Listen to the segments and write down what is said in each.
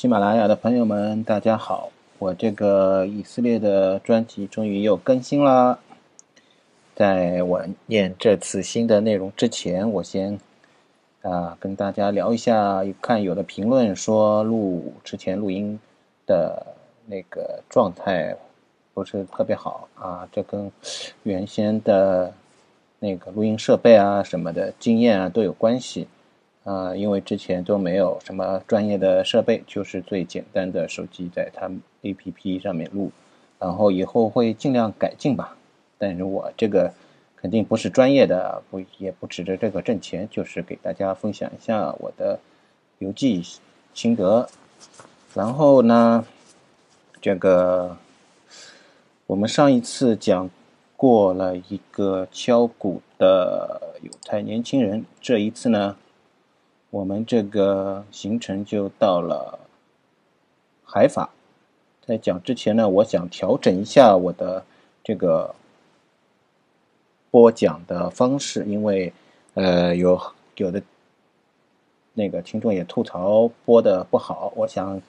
喜马拉雅的朋友们，大家好！我这个以色列的专辑终于又更新啦。在我念这次新的内容之前，我先啊跟大家聊一下。看有的评论说录之前录音的那个状态不是特别好啊，这跟原先的那个录音设备啊什么的经验啊都有关系。啊，因为之前都没有什么专业的设备，就是最简单的手机在它 A P P 上面录，然后以后会尽量改进吧。但是我这个肯定不是专业的，不也不指着这个挣钱，就是给大家分享一下我的游记心得。然后呢，这个我们上一次讲过了一个敲鼓的犹太年轻人，这一次呢。我们这个行程就到了海法。在讲之前呢，我想调整一下我的这个播讲的方式，因为呃有有的那个听众也吐槽播的不好。我想，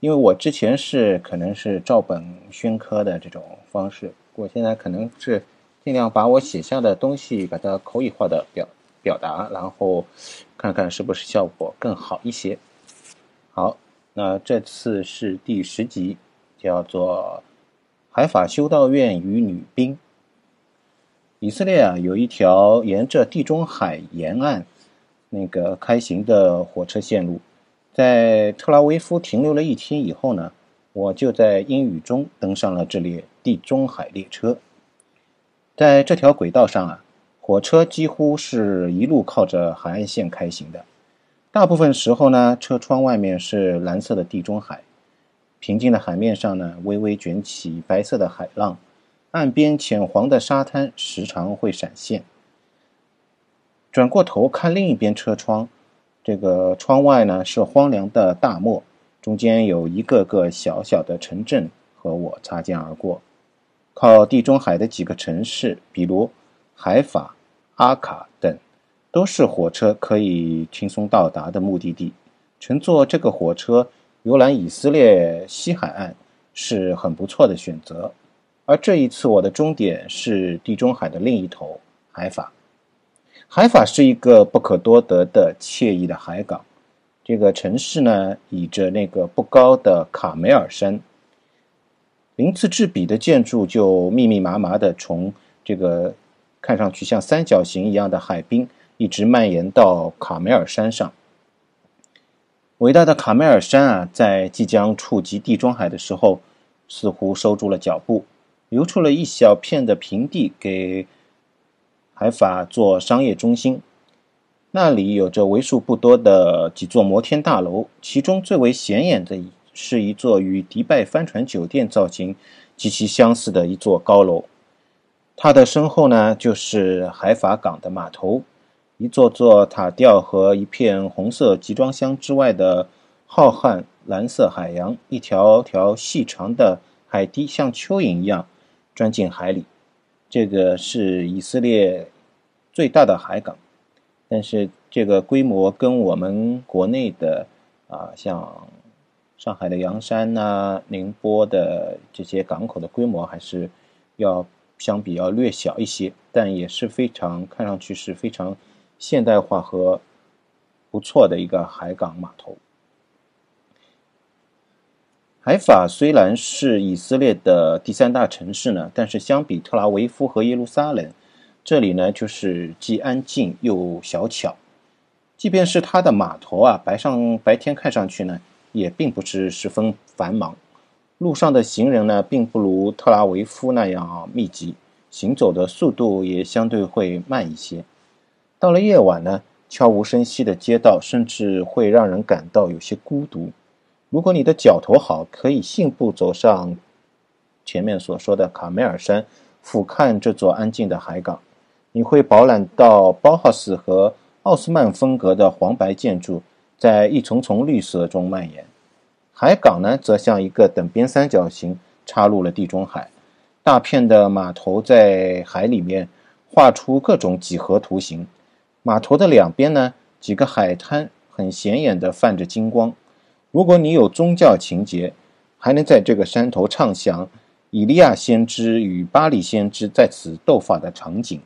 因为我之前是可能是照本宣科的这种方式，我现在可能是尽量把我写下的东西把它口语化的表。表达，然后看看是不是效果更好一些。好，那这次是第十集，叫做《海法修道院与女兵》。以色列啊，有一条沿着地中海沿岸那个开行的火车线路，在特拉维夫停留了一天以后呢，我就在阴雨中登上了这列地中海列车。在这条轨道上啊。火车几乎是一路靠着海岸线开行的，大部分时候呢，车窗外面是蓝色的地中海，平静的海面上呢，微微卷起白色的海浪，岸边浅黄的沙滩时常会闪现。转过头看另一边车窗，这个窗外呢是荒凉的大漠，中间有一个个小小的城镇和我擦肩而过。靠地中海的几个城市，比如海法。阿卡等都是火车可以轻松到达的目的地。乘坐这个火车游览以色列西海岸是很不错的选择。而这一次我的终点是地中海的另一头海法。海法是一个不可多得的惬意的海港。这个城市呢，倚着那个不高的卡梅尔山，鳞次栉比的建筑就密密麻麻的从这个。看上去像三角形一样的海滨，一直蔓延到卡梅尔山上。伟大的卡梅尔山啊，在即将触及地中海的时候，似乎收住了脚步，留出了一小片的平地给海法做商业中心。那里有着为数不多的几座摩天大楼，其中最为显眼的是一座与迪拜帆船酒店造型极其相似的一座高楼。它的身后呢，就是海法港的码头，一座座塔吊和一片红色集装箱之外的浩瀚蓝色海洋，一条条细长的海堤像蚯蚓一样钻进海里。这个是以色列最大的海港，但是这个规模跟我们国内的啊，像上海的洋山呐、宁波的这些港口的规模还是要。相比要略小一些，但也是非常看上去是非常现代化和不错的一个海港码头。海法虽然是以色列的第三大城市呢，但是相比特拉维夫和耶路撒冷，这里呢就是既安静又小巧。即便是它的码头啊，白上白天看上去呢，也并不是十分繁忙。路上的行人呢，并不如特拉维夫那样密集，行走的速度也相对会慢一些。到了夜晚呢，悄无声息的街道甚至会让人感到有些孤独。如果你的脚头好，可以信步走上前面所说的卡梅尔山，俯瞰这座安静的海港，你会饱览到包豪斯和奥斯曼风格的黄白建筑在一丛丛绿色中蔓延。海港呢，则像一个等边三角形，插入了地中海。大片的码头在海里面画出各种几何图形。码头的两边呢，几个海滩很显眼的泛着金光。如果你有宗教情节，还能在这个山头畅想以利亚先知与巴利先知在此斗法的场景。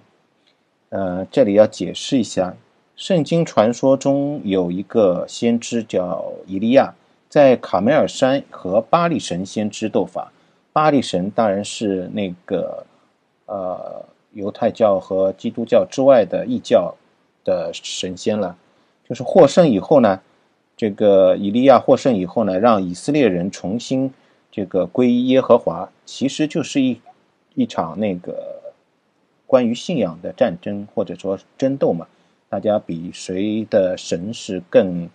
呃，这里要解释一下，圣经传说中有一个先知叫以利亚，在卡梅尔山和巴利神先知斗法。巴利神当然是那个呃犹太教和基督教之外的异教的神仙了。就是获胜以后呢，这个以利亚获胜以后呢，让以色列人重新这个皈依耶和华，其实就是一一场那个关于信仰的战争或者说争斗嘛，大家比谁的神是更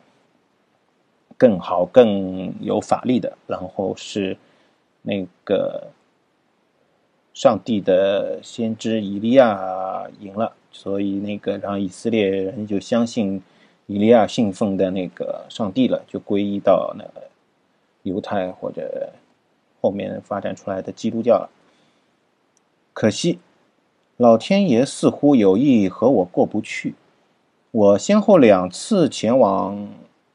更好、更有法力的，然后是那个上帝的先知以利亚赢了，所以那个让以色列人就相信。以利亚信奉的那个上帝了，就皈依到那个犹太或者后面发展出来的基督教了。可惜，老天爷似乎有意和我过不去。我先后两次前往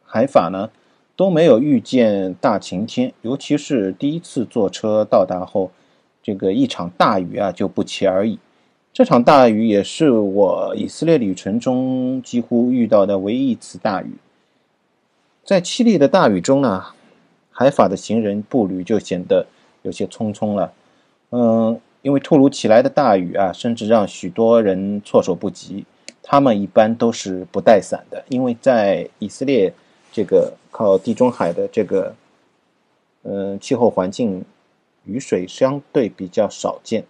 海法呢，都没有遇见大晴天，尤其是第一次坐车到达后，这个一场大雨啊就不期而遇。这场大雨也是我以色列旅程中几乎遇到的唯一一次大雨。在凄厉的大雨中呢，海法的行人步履就显得有些匆匆了。嗯，因为突如其来的大雨啊，甚至让许多人措手不及。他们一般都是不带伞的，因为在以色列这个靠地中海的这个嗯气候环境，雨水相对比较少见。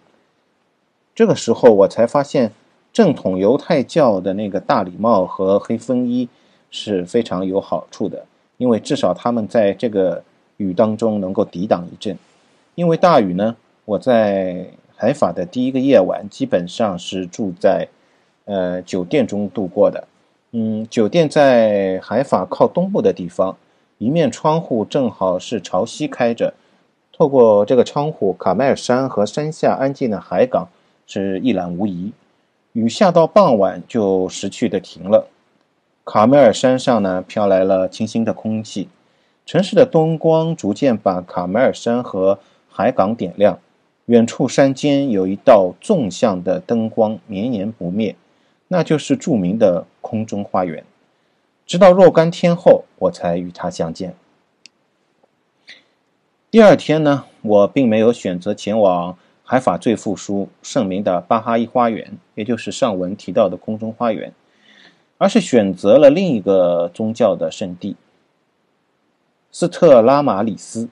这个时候，我才发现正统犹太教的那个大礼帽和黑风衣是非常有好处的，因为至少他们在这个雨当中能够抵挡一阵。因为大雨呢，我在海法的第一个夜晚基本上是住在呃酒店中度过的。嗯，酒店在海法靠东部的地方，一面窗户正好是朝西开着，透过这个窗户，卡麦尔山和山下安静的海港。是一览无遗，雨下到傍晚就识趣的停了。卡梅尔山上呢，飘来了清新的空气，城市的灯光逐渐把卡梅尔山和海港点亮。远处山间有一道纵向的灯光绵延不灭，那就是著名的空中花园。直到若干天后，我才与他相见。第二天呢，我并没有选择前往。海法最富庶盛名的巴哈伊花园，也就是上文提到的空中花园，而是选择了另一个宗教的圣地——斯特拉马里斯。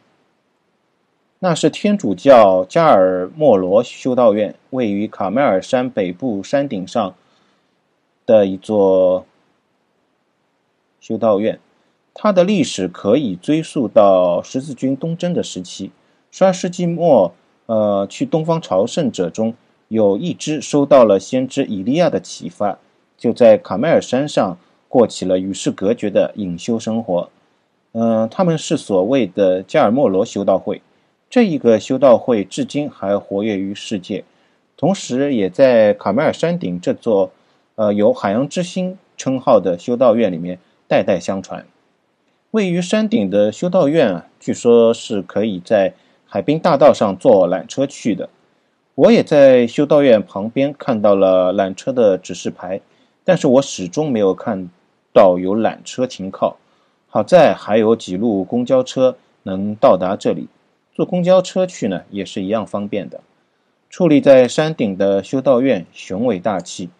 那是天主教加尔默罗修道院，位于卡梅尔山北部山顶上的一座修道院。它的历史可以追溯到十字军东征的时期，十二世纪末。呃，去东方朝圣者中有一支收到了先知以利亚的启发，就在卡梅尔山上过起了与世隔绝的隐修生活。嗯，他们是所谓的加尔默罗修道会，这一个修道会至今还活跃于世界，同时也在卡梅尔山顶这座呃有“海洋之心”称号的修道院里面代代相传。位于山顶的修道院啊，据说是可以在。海滨大道上坐缆车去的，我也在修道院旁边看到了缆车的指示牌，但是我始终没有看到有缆车停靠。好在还有几路公交车能到达这里，坐公交车去呢也是一样方便的。矗立在山顶的修道院雄伟大气，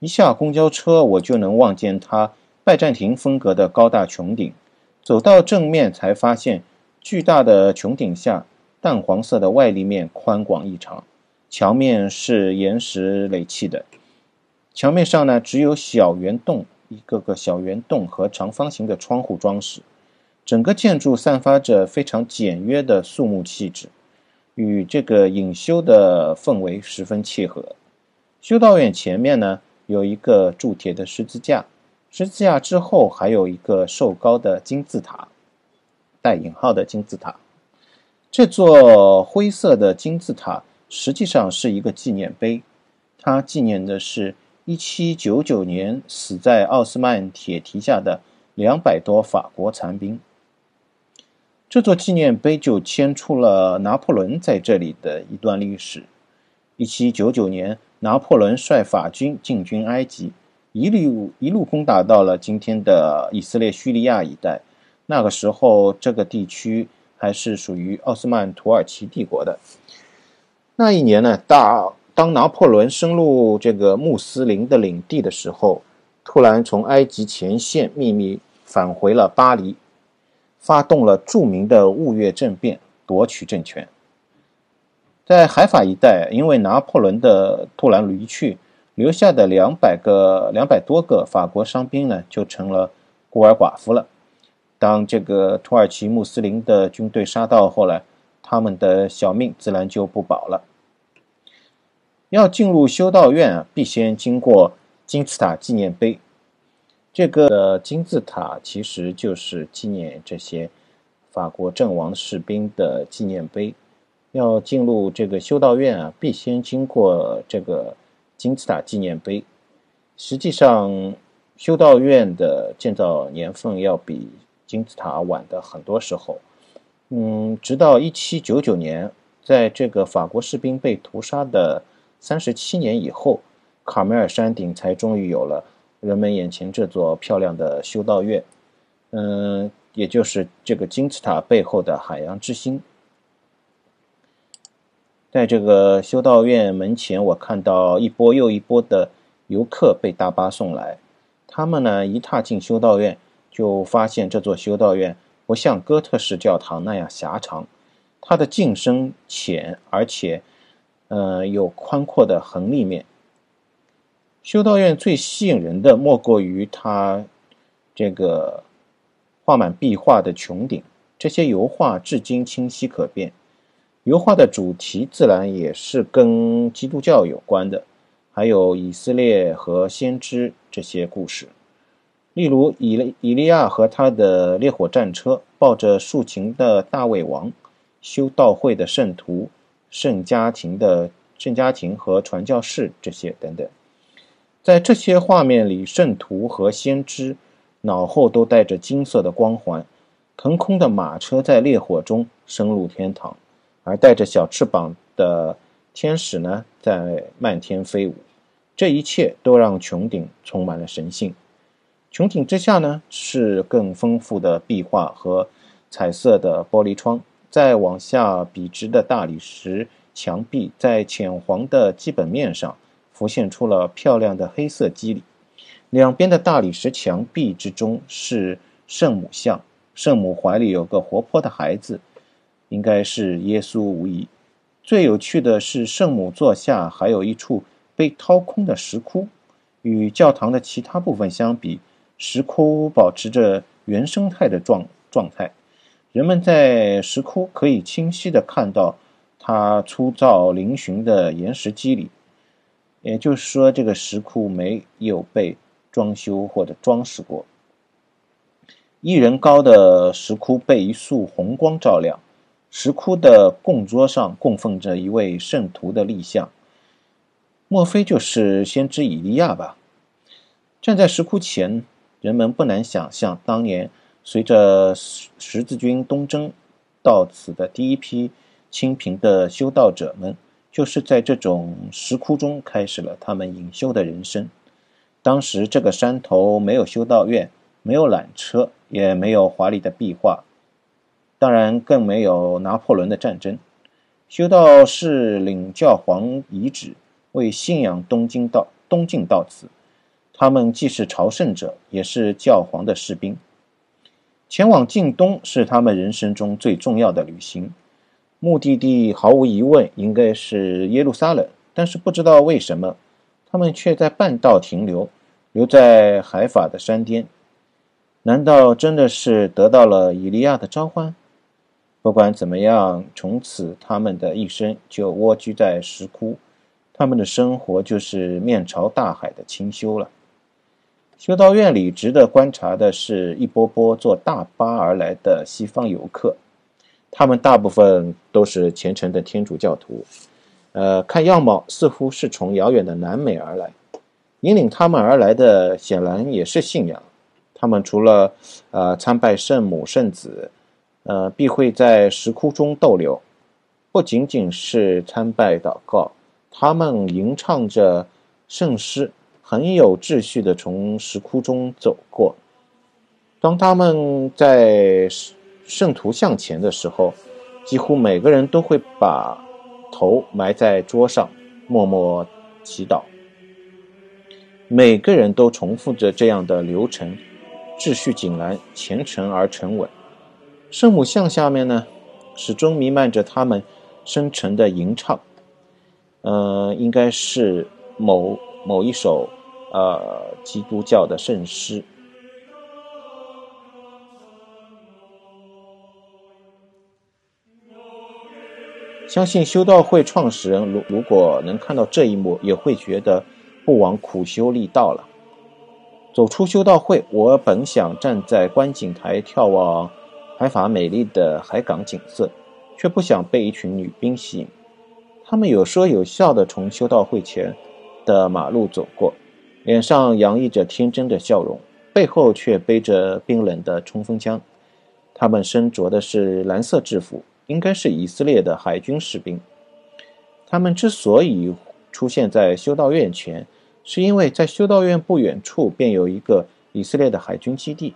一下公交车我就能望见它拜占庭风格的高大穹顶。走到正面才发现，巨大的穹顶下。淡黄色的外立面宽广异常，墙面是岩石垒砌的，墙面上呢只有小圆洞，一个个小圆洞和长方形的窗户装饰，整个建筑散发着非常简约的肃穆气质，与这个隐修的氛围十分契合。修道院前面呢有一个铸铁的十字架，十字架之后还有一个瘦高的金字塔，带引号的金字塔。这座灰色的金字塔实际上是一个纪念碑，它纪念的是1799年死在奥斯曼铁蹄下的两百多法国残兵。这座纪念碑就牵出了拿破仑在这里的一段历史。一七九九年，拿破仑率法军进军埃及，一路一路攻打到了今天的以色列叙利亚一带。那个时候，这个地区还是属于奥斯曼土耳其帝国的。那一年呢，大当拿破仑深入这个穆斯林的领地的时候，突然从埃及前线秘密返回了巴黎。发动了著名的雾月政变，夺取政权。在海法一带，因为拿破仑的突然离去，留下的两百个、两百多个法国伤兵呢，就成了孤儿寡妇了。当这个土耳其穆斯林的军队杀到后来，他们的小命自然就不保了。要进入修道院啊，必先经过金字塔纪念碑。这个金字塔其实就是纪念这些法国阵亡士兵的纪念碑。要进入这个修道院啊，必先经过这个金字塔纪念碑。实际上，修道院的建造年份要比金字塔晚的很多时候。嗯，直到一七九九年，在这个法国士兵被屠杀的三十七年以后，卡梅尔山顶才终于有了。人们眼前这座漂亮的修道院，嗯，也就是这个金字塔背后的海洋之心。在这个修道院门前，我看到一波又一波的游客被大巴送来。他们呢，一踏进修道院，就发现这座修道院不像哥特式教堂那样狭长，它的进深浅，而且，嗯，有宽阔的横立面。修道院最吸引人的莫过于它这个画满壁画的穹顶，这些油画至今清晰可辨。油画的主题自然也是跟基督教有关的，还有以色列和先知这些故事。例如，以以利亚和他的烈火战车，抱着竖琴的大卫王，修道会的圣徒、圣家庭的圣家庭和传教士这些等等。在这些画面里，圣徒和先知脑后都带着金色的光环，腾空的马车在烈火中升入天堂，而带着小翅膀的天使呢，在漫天飞舞。这一切都让穹顶充满了神性。穹顶之下呢，是更丰富的壁画和彩色的玻璃窗。再往下，笔直的大理石墙壁在浅黄的基本面上。浮现出了漂亮的黑色肌理，两边的大理石墙壁之中是圣母像，圣母怀里有个活泼的孩子，应该是耶稣无疑。最有趣的是，圣母座下还有一处被掏空的石窟，与教堂的其他部分相比，石窟保持着原生态的状状态，人们在石窟可以清晰地看到它粗糙嶙峋的岩石肌理。也就是说，这个石窟没有被装修或者装饰过。一人高的石窟被一束红光照亮，石窟的供桌上供奉着一位圣徒的立像，莫非就是先知以利亚吧？站在石窟前，人们不难想象，当年随着十字军东征到此的第一批清贫的修道者们。就是在这种石窟中开始了他们隐修的人生。当时这个山头没有修道院，没有缆车，也没有华丽的壁画，当然更没有拿破仑的战争。修道士领教皇遗旨，为信仰东京到东进到此。他们既是朝圣者，也是教皇的士兵。前往近东是他们人生中最重要的旅行。目的地毫无疑问应该是耶路撒冷，但是不知道为什么，他们却在半道停留，留在海法的山巅。难道真的是得到了以利亚的召唤？不管怎么样，从此他们的一生就蜗居在石窟，他们的生活就是面朝大海的清修了。修道院里值得观察的是一波波坐大巴而来的西方游客。他们大部分都是虔诚的天主教徒，呃，看样貌似乎是从遥远的南美而来。引领他们而来的显然也是信仰。他们除了呃参拜圣母、圣子，呃，必会在石窟中逗留。不仅仅是参拜祷告，他们吟唱着圣诗，很有秩序地从石窟中走过。当他们在圣徒像前的时候，几乎每个人都会把头埋在桌上，默默祈祷。每个人都重复着这样的流程，秩序井然，虔诚而沉稳。圣母像下面呢，始终弥漫着他们深沉的吟唱，呃，应该是某某一首呃基督教的圣诗。相信修道会创始人如如果能看到这一幕，也会觉得不枉苦修力道了。走出修道会，我本想站在观景台眺望。海法美丽的海港景色，却不想被一群女兵吸引。她们有说有笑地从修道会前的马路走过，脸上洋溢着天真的笑容，背后却背着冰冷的冲锋枪。他们身着的是蓝色制服，应该是以色列的海军士兵。他们之所以出现在修道院前，是因为在修道院不远处便有一个以色列的海军基地。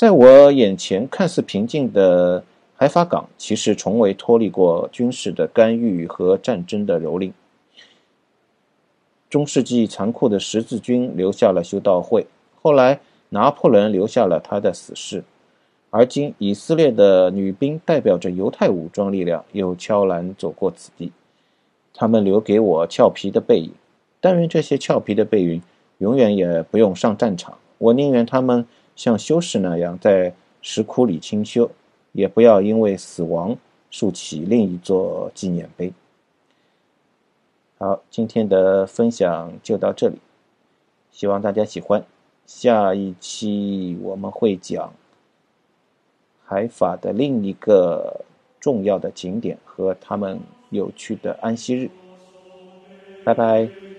在我眼前看似平静的海法港，其实从未脱离过军事的干预和战争的蹂躏。中世纪残酷的十字军留下了修道会，后来拿破仑留下了他的死士，而今以色列的女兵代表着犹太武装力量，又悄然走过此地。他们留给我俏皮的背影，但愿这些俏皮的背影永远也不用上战场。我宁愿他们。像修士那样在石窟里清修，也不要因为死亡竖起另一座纪念碑。好，今天的分享就到这里，希望大家喜欢。下一期我们会讲海法的另一个重要的景点和他们有趣的安息日。拜拜。